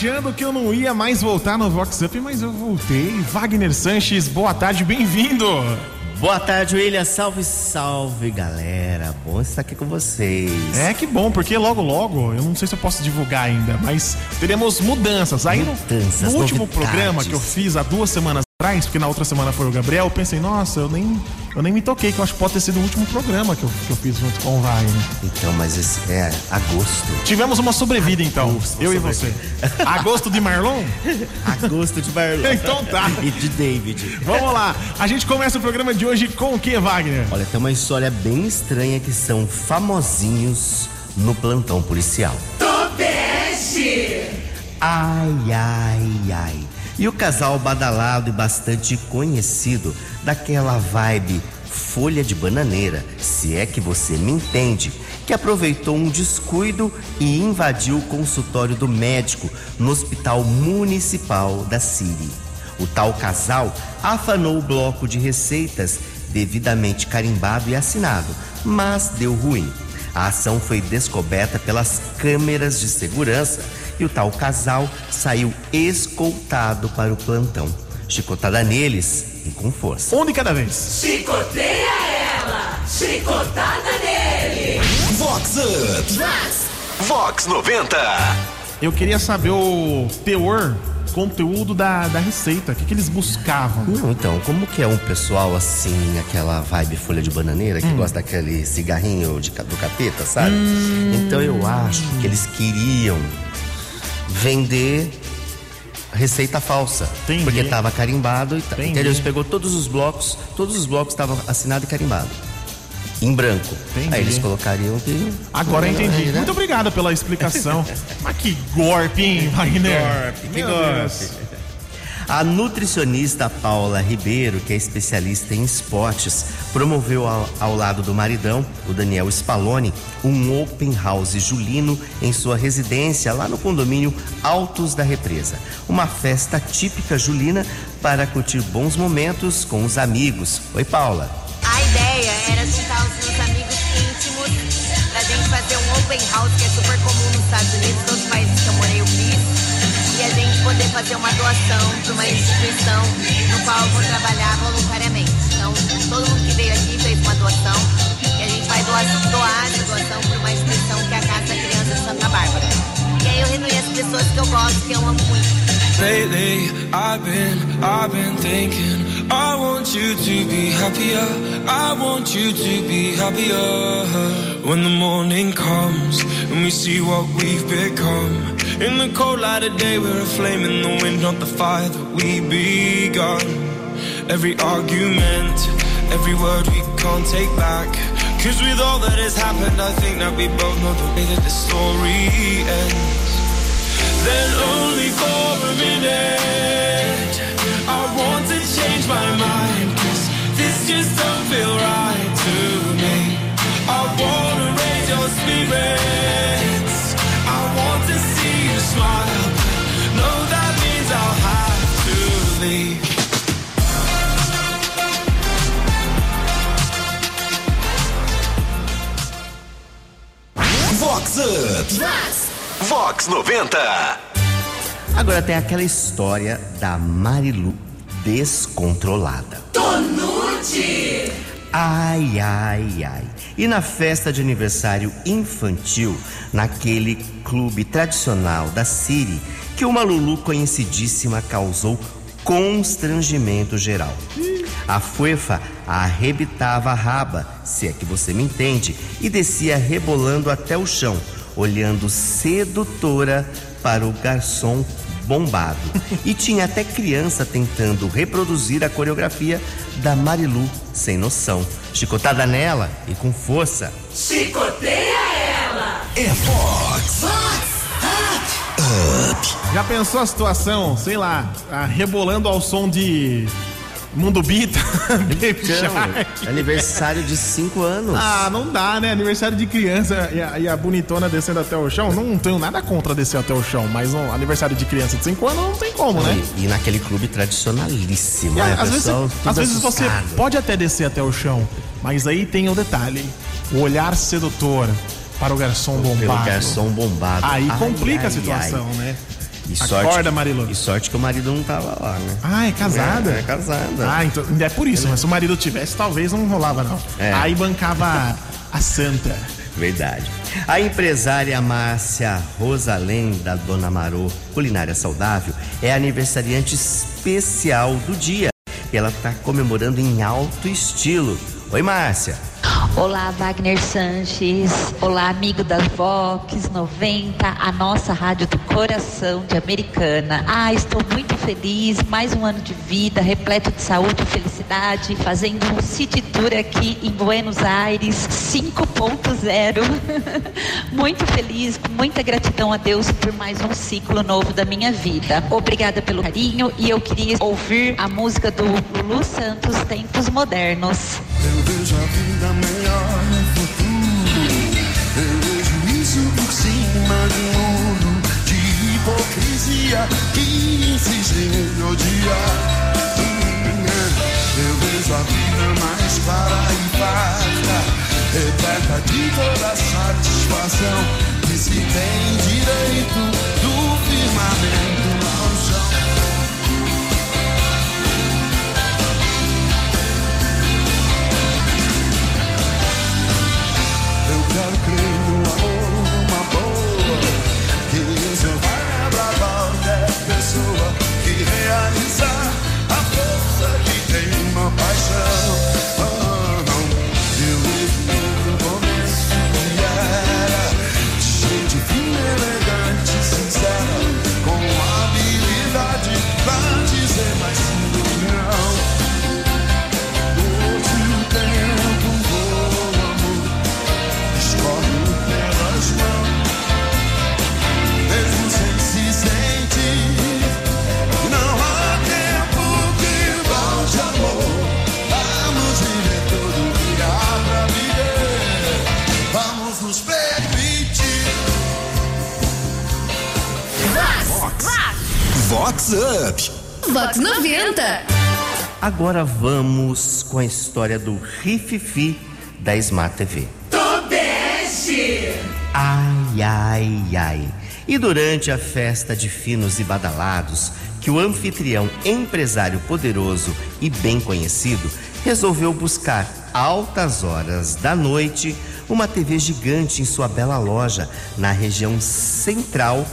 achando que eu não ia mais voltar no Vox Up, mas eu voltei. Wagner Sanches, boa tarde, bem-vindo. Boa tarde, William. Salve, salve, galera. Bom estar aqui com vocês. É que bom, porque logo, logo, eu não sei se eu posso divulgar ainda, mas teremos mudanças. Aí mudanças, no, no último novidades. programa que eu fiz há duas semanas atrás, porque na outra semana foi o Gabriel, eu pensei, nossa, eu nem, eu nem me toquei, que eu acho que pode ter sido o último programa que eu, que eu fiz junto com o Wagner. Então, mas esse é agosto. Tivemos uma sobrevida, então, Agosto, eu e sobrevida. você. Agosto de Marlon? Agosto de Marlon. Então tá. E de David. Vamos lá, a gente começa o programa de hoje com o que, Wagner? Olha, tem uma história bem estranha que são famosinhos no plantão policial. Ai, ai, ai. E o casal badalado e bastante conhecido daquela vibe folha de bananeira, se é que você me entende, que aproveitou um descuido e invadiu o consultório do médico no Hospital Municipal da Siri. O tal casal afanou o bloco de receitas devidamente carimbado e assinado, mas deu ruim. A ação foi descoberta pelas câmeras de segurança e o tal casal saiu escoltado para o plantão. Chicotada neles e com força. Um de cada vez. Chicoteia ela! Chicotada nele! Vox Up. Vox 90. Eu queria saber o teor, conteúdo da, da receita. O que, que eles buscavam? Não, então, como que é um pessoal assim, aquela vibe folha de bananeira, que gosta daquele cigarrinho de, do capeta, sabe? Então eu acho que eles queriam vender receita falsa. Entendi. Porque tava carimbado e tal. Entendi. Pegou todos os blocos, todos os blocos estavam assinados e carimbado. Em branco. Entendi. Aí eles colocariam que. Agora eu entendi. Né? Muito obrigado pela explicação. Mas que golpe, hein, Wagner? golpe, que golpe. A nutricionista Paula Ribeiro, que é especialista em esportes, promoveu ao, ao lado do maridão, o Daniel Spallone, um open house julino em sua residência lá no condomínio Altos da Represa. Uma festa típica julina para curtir bons momentos com os amigos. Oi, Paula. A ideia era juntar os meus amigos íntimos pra gente fazer um open house que é super comum nos Estados Unidos, todos os países que eu morei poder fazer uma doação para uma instituição no qual eu vou trabalhar voluntariamente. Então, todo mundo que veio aqui fez uma doação e a gente vai doar, doar essa doação para uma instituição que é a Casa Criança de Santa Bárbara. E aí eu reuni as pessoas que eu gosto, que eu amo muito. Lately, I've been, I've been thinking. I want you to be happier. I want you to be happier. When the morning comes and we see what we've become. In the cold light of day, we're a flame in the wind, not the fire that we begun. Every argument, every word we can't take back. Cause with all that has happened, I think that we both know the way that the story ends. Then only for a minute Vox 90. Agora tem aquela história da Marilu descontrolada. Tonute! Ai, ai, ai. E na festa de aniversário infantil, naquele clube tradicional da Siri, que uma Lulu conhecidíssima causou constrangimento geral. A fuefa arrebitava a raba, se é que você me entende, e descia rebolando até o chão, olhando sedutora para o garçom bombado. E tinha até criança tentando reproduzir a coreografia da Marilu sem noção. Chicotada nela e com força. Chicoteia ela! É Vox. Já pensou a situação, sei lá, rebolando ao som de Mundo Bita, Baby Shark? Então, aniversário de 5 anos. Ah, não dá, né? Aniversário de criança e a, e a bonitona descendo até o chão. Não tenho nada contra descer até o chão, mas um aniversário de criança de 5 anos não tem como, né? E, e naquele clube tradicionalíssimo, E né? às vezes, às vezes você pode até descer até o chão, mas aí tem o detalhe: o olhar sedutor para o garçom Pelo bombado. garçom bombado. Aí Ai, complica ai, a situação, né? E Acorda, Marilu. E sorte que o marido não tava lá, né? Ah, é casada? É, é casada. Ah, então é por isso, mas se o marido tivesse, talvez não rolava, não. É. Aí bancava a santa. Verdade. A empresária Márcia Rosalém, da Dona Marô Culinária Saudável, é aniversariante especial do dia. E ela está comemorando em alto estilo. Oi, Márcia. Olá, Wagner Sanches. Olá, amigo da Vox 90, a nossa rádio do coração de Americana. Ah, estou muito feliz. Mais um ano de vida, repleto de saúde e felicidade, fazendo um city tour aqui em Buenos Aires 5.0. muito feliz, com muita gratidão a Deus por mais um ciclo novo da minha vida. Obrigada pelo carinho e eu queria ouvir a música do Lulu Santos, Tempos Modernos. Vejo a vida melhor no futuro. Eu vejo isso por cima de um muro de hipocrisia que insiste em odiar. Eu vejo a vida mais clara e farta, repleta de toda satisfação que se tem direito do firmamento Up. Vox 90. Agora vamos com a história do Rififi da Smart TV. Tobeste! Ai, ai, ai. E durante a festa de finos e badalados, que o anfitrião, empresário poderoso e bem conhecido, resolveu buscar altas horas da noite uma TV gigante em sua bela loja na região central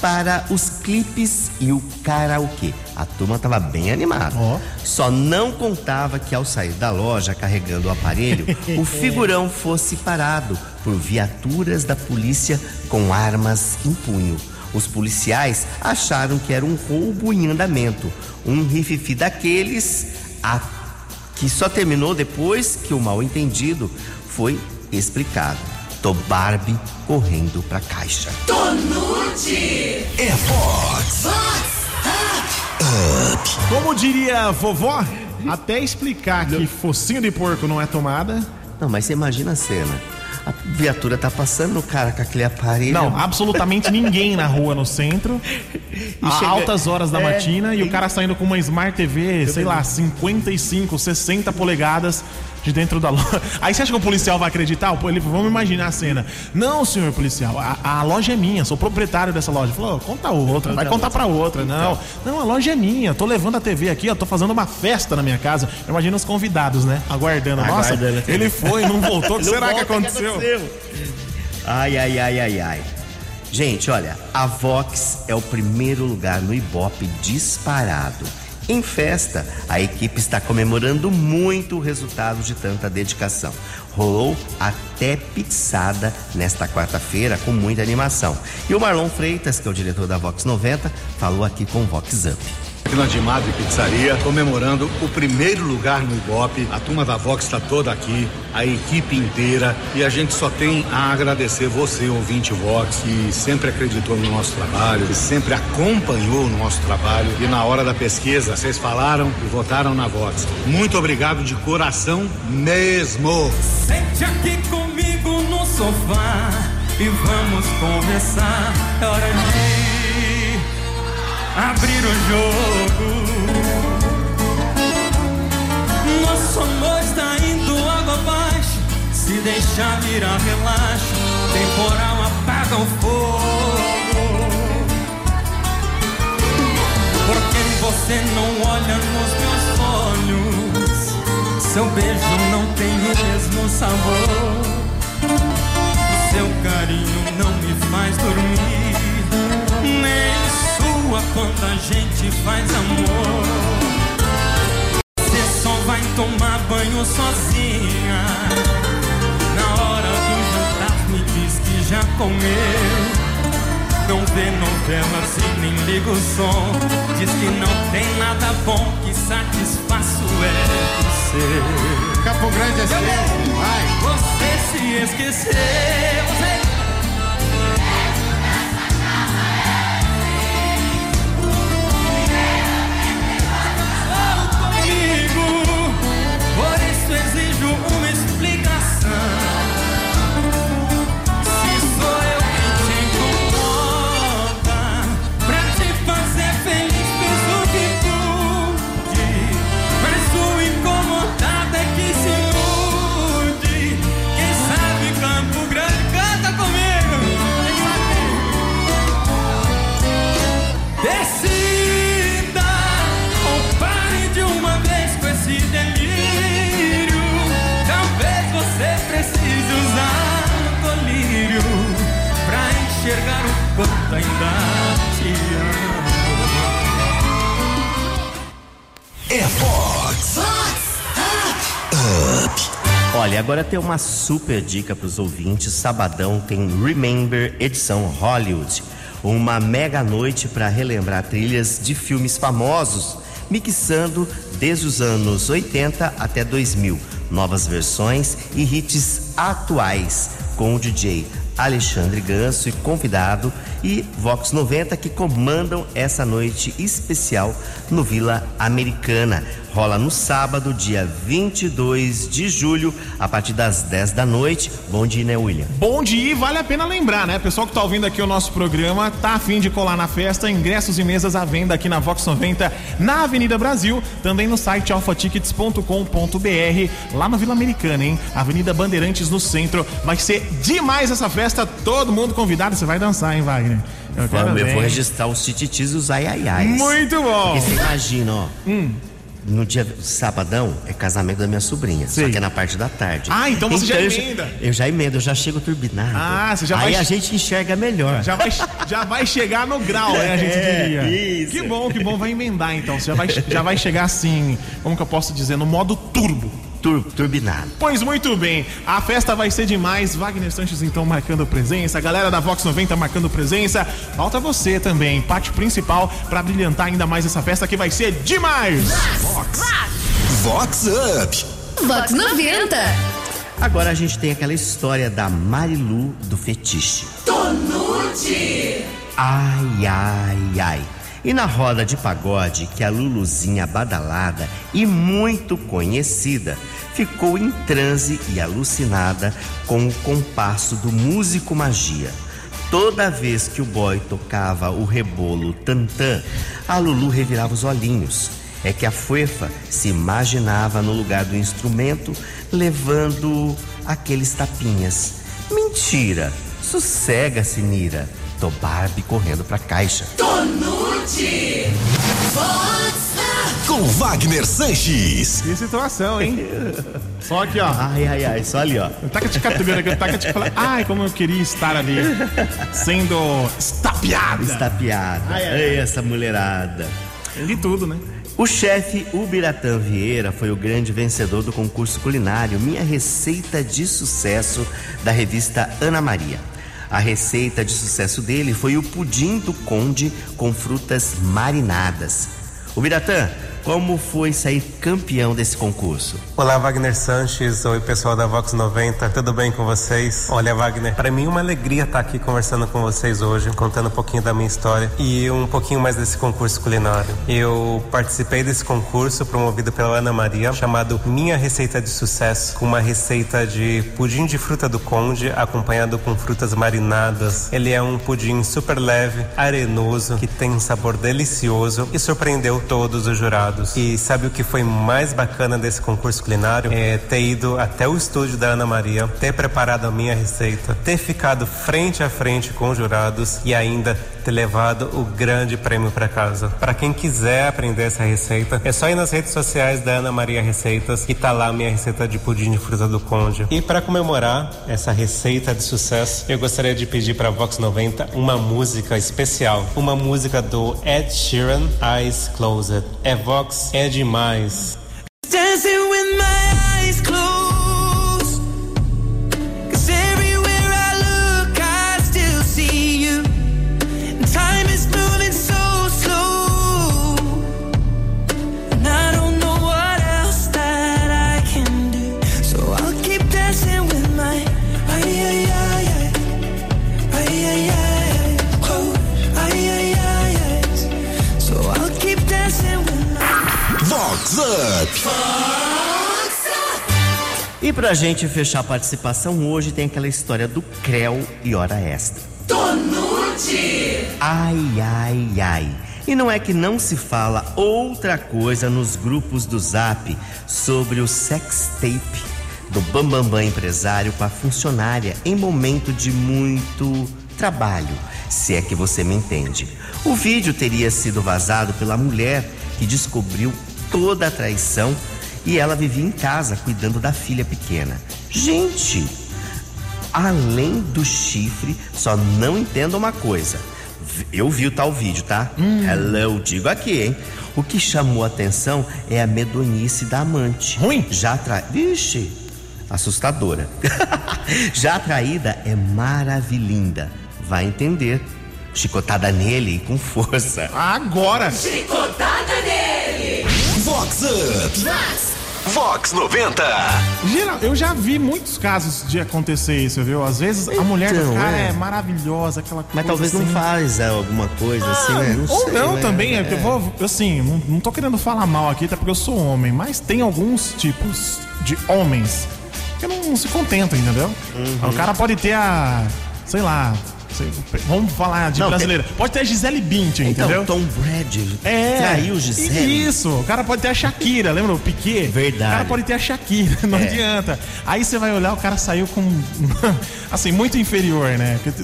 para os clipes e o karaokê. A turma estava bem animada. Ó. Só não contava que ao sair da loja carregando o aparelho, o figurão fosse parado por viaturas da polícia com armas em punho. Os policiais acharam que era um roubo em andamento, um rififi daqueles a- que só terminou depois que o mal entendido foi explicado. Tô Barbie correndo pra caixa. Tonute! É Vox. Como diria a vovó, até explicar que focinho de porco não é tomada. Não, mas você imagina a cena. A viatura tá passando o cara com aquele aparelho. Não, absolutamente ninguém na rua no centro. A chega- altas horas da É, matina e o e- cara saindo com uma Smart TV, sei lá, 55, 60 polegadas de dentro da loja. Aí você acha que o policial vai acreditar? Ele, vamos imaginar a cena. Não, senhor policial, a, a loja é minha, sou proprietário dessa loja. Falou, conta outra, vai contar pra outra. Não, não, a loja é minha, tô levando a TV aqui, ó, tô fazendo uma festa na minha casa. Imagina os convidados, né? Aguardando. Nossa, Aguardando ele foi, não voltou, o que será que volta, aconteceu? Ai, ai, ai, ai, ai. Gente, olha, a Vox é o primeiro lugar no Ibope disparado. Em festa, a equipe está comemorando muito o resultado de tanta dedicação. Rolou até pizzada nesta quarta-feira com muita animação. E o Marlon Freitas, que é o diretor da Vox 90, falou aqui com o Vox Up. Aqui na Dimadre Pizzaria, comemorando o primeiro lugar no Ibope. A turma da Vox está toda aqui, a equipe inteira. E a gente só tem a agradecer você, ouvinte Vox, que sempre acreditou no nosso trabalho, que sempre acompanhou o nosso trabalho. E na hora da pesquisa, vocês falaram e votaram na Vox. Muito obrigado de coração mesmo. Sente aqui comigo no sofá e vamos conversar. É hora de abrir o jogo. Nosso amor está indo água abaixo. Se deixar virar relaxo, temporal apaga o fogo. Você não olha nos meus olhos. Seu beijo não tem o mesmo sabor. Seu carinho não me faz dormir. Sua quando a gente faz amor. Você só vai tomar banho sozinha. Na hora do jantar me diz que já comeu. Não vê novelas e nem liga o som. Diz que não tem nada bom que satisfaça é você. Campo Grande é seu, vai. Você se esqueceu. Você... agora tem uma super dica para os ouvintes. Sabadão tem Remember edição Hollywood, uma mega noite para relembrar trilhas de filmes famosos, mixando desde os anos 80 até 2000, novas versões e hits atuais com o DJ Alexandre Ganso e convidado e Vox 90 que comandam essa noite especial no Vila Americana. Rola no sábado, dia 22 de julho, a partir das 10 da noite. Bom dia, né, William? Bom dia e vale a pena lembrar, né? Pessoal que tá ouvindo aqui o nosso programa, tá afim de colar na festa, ingressos e mesas à venda aqui na Vox 90, na Avenida Brasil, também no site alfatickets.com.br, lá no Vila Americana, hein? Avenida Bandeirantes no centro. Vai ser demais essa festa, todo mundo convidado, você vai dançar, hein, Wagner? Eu Vamos, eu vou registrar os tititis e os ai ai ai. Muito bom! Porque você imagina, ó. Hum. No dia sabadão é casamento da minha sobrinha, só Sei. que é na parte da tarde. Ah, então você já eu emenda. Eu já emendo, eu já chego turbinado. Ah, você já Aí vai- a gente enxerga melhor. Já vai, já vai chegar no grau, né? A gente É, diria. isso. Que bom, que bom, vai emendar então. Você já vai, já vai chegar assim, como que eu posso dizer, no modo turbo. Tur, turbinado. Pois muito bem, a festa vai ser demais. Wagner Sanches então marcando presença, a galera da Vox 90 marcando presença. Falta você também, parte principal pra brilhantar ainda mais essa festa que vai ser demais. Vox Up. Vox 90. Agora a gente tem aquela história da Marilu do fetiche. Tonute. Ai, ai, ai. E na roda de pagode que a Luluzinha badalada e muito conhecida ficou em transe e alucinada com o compasso do músico magia. Toda vez que o boy tocava o rebolo tantã, a Lulu revirava os olhinhos. É que a Fuefa se imaginava no lugar do instrumento levando aqueles tapinhas. Mentira! Sossega-se, Nira. Tô Barbie correndo pra caixa. Vox Com Wagner Sanches. Que situação, hein? Só aqui, ó. Ai, ai, ai, só ali, ó. Taca de catugando aqui, taca de falar. Ai, como eu queria estar ali, sendo estapeada. Estapeada. Ai, ai, Ei, essa mulherada. De tudo, né? O chefe Ubiratã Vieira foi o grande vencedor do concurso culinário Minha Receita de Sucesso da revista Ana Maria. A receita de sucesso dele foi o pudim do conde com frutas marinadas. Ubiratã, como foi sair campeão desse concurso? Olá, Wagner Sanches. Oi, pessoal da Vox 90. Tudo bem com vocês? Olha, Wagner, para mim uma alegria estar aqui conversando com vocês hoje, contando um pouquinho da minha história e um pouquinho mais desse concurso culinário. Eu participei desse concurso promovido pela Ana Maria, chamado Minha Receita de Sucesso, com uma receita de pudim de fruta do conde acompanhado com frutas marinadas. Ele é um pudim super leve, arenoso, que tem um sabor delicioso e surpreendeu todos os jurados. E sabe o que foi mais bacana desse concurso culinário? É ter ido até o estúdio da Ana Maria, ter preparado a minha receita, ter ficado frente a frente com os jurados e ainda ter levado o grande prêmio para casa. Para quem quiser aprender essa receita, é só ir nas redes sociais da Ana Maria Receitas e tá lá a minha receita de pudim de fruta do conde. E para comemorar essa receita de sucesso, eu gostaria de pedir para Vox 90 uma música especial, uma música do Ed Sheeran, Eyes Closed. É Vox, é demais. E pra gente fechar a participação hoje tem aquela história do Creu e hora extra. Tonute. Ai, ai, ai. E não é que não se fala outra coisa nos grupos do Zap sobre o sex tape do Bambambam Bam Bam empresário com a funcionária em momento de muito trabalho, se é que você me entende. O vídeo teria sido vazado pela mulher que descobriu toda a traição e ela vivia em casa cuidando da filha pequena. Gente, além do chifre, só não entendo uma coisa. Eu vi o tal vídeo, tá? Hello, digo aqui, hein? O que chamou a atenção é a medonhice da amante. Ruim? Já tra... Vixe, assustadora. Já a traída é maravilhinda. Vai entender. Chicotada nele e com força. Agora! Chicotada nele. Vox Up. Vox 90. Geral, eu já vi muitos casos de acontecer isso, viu? Às vezes a mulher do Então, cara é. é. maravilhosa, aquela coisa. Mas talvez não assim. faz é, alguma coisa assim, né? Não Ou sei, não né? também, é. eu vou, assim, não, não tô querendo falar mal aqui, até porque eu sou homem, mas tem alguns tipos de homens que não se contentam, entendeu? Uhum. O cara pode ter a, sei lá, vamos falar de Não, brasileira, pode ter a Gisele Bündchen, Então, entendeu? Tom Brady É. traiu Gisele. Isso, o cara pode ter a Shakira, lembra o Piquet? Verdade. O cara pode ter a Shakira, não É. adianta. Aí você vai olhar, o cara saiu com. assim, muito inferior, né? Porque,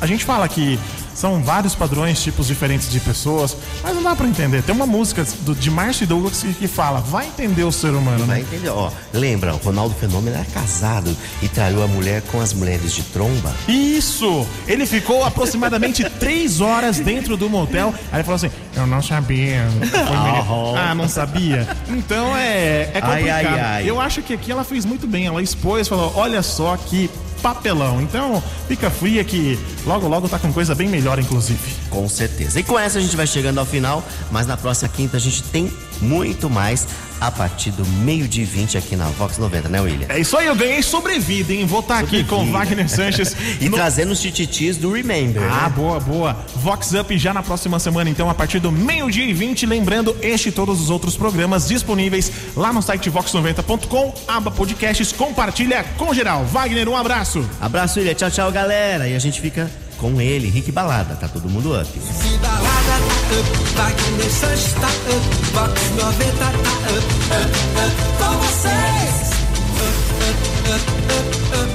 a, gente fala que são vários padrões, tipos diferentes de pessoas, mas não dá pra entender. Tem uma música do- de Márcio Douglas que, que fala, vai entender o ser humano, Vai né? entender? Ó, lembra, o Ronaldo Fenômeno era casado e traiu a mulher com as mulheres de tromba. Isso! Ele ficou aproximadamente três horas dentro do motel. Aí ele falou assim: Eu não sabia. Melhor. ah, não sabia? Então é, é Ai, complicado. ai, ai. Eu acho que aqui ela fez muito bem. Ela expôs, falou: Olha só que papelão. Então fica fria que logo, logo tá com coisa bem melhor, inclusive. Com certeza. E com essa a gente vai chegando ao final, mas na próxima quinta a gente tem muito mais a partir do meio-dia e 20 aqui na Vox 90, né, William? É isso aí, eu ganhei sobrevida, hein? Vou estar aqui com. Wagner Sanches. E no- trazendo os tititis do Remember. Ah, né? boa, boa. Vox Up já na próxima semana, então, a partir do meio-dia e 20. Lembrando, este e todos os outros programas disponíveis lá no site vox90.com, aba podcasts, compartilha com geral. Wagner, um abraço. Abraço, William. Tchau, tchau, galera. E a gente fica com ele, Rick Balada, tá todo mundo up. Se balada tá up, tá, tá up, up, up, com vocês. Up, up, up, up, up.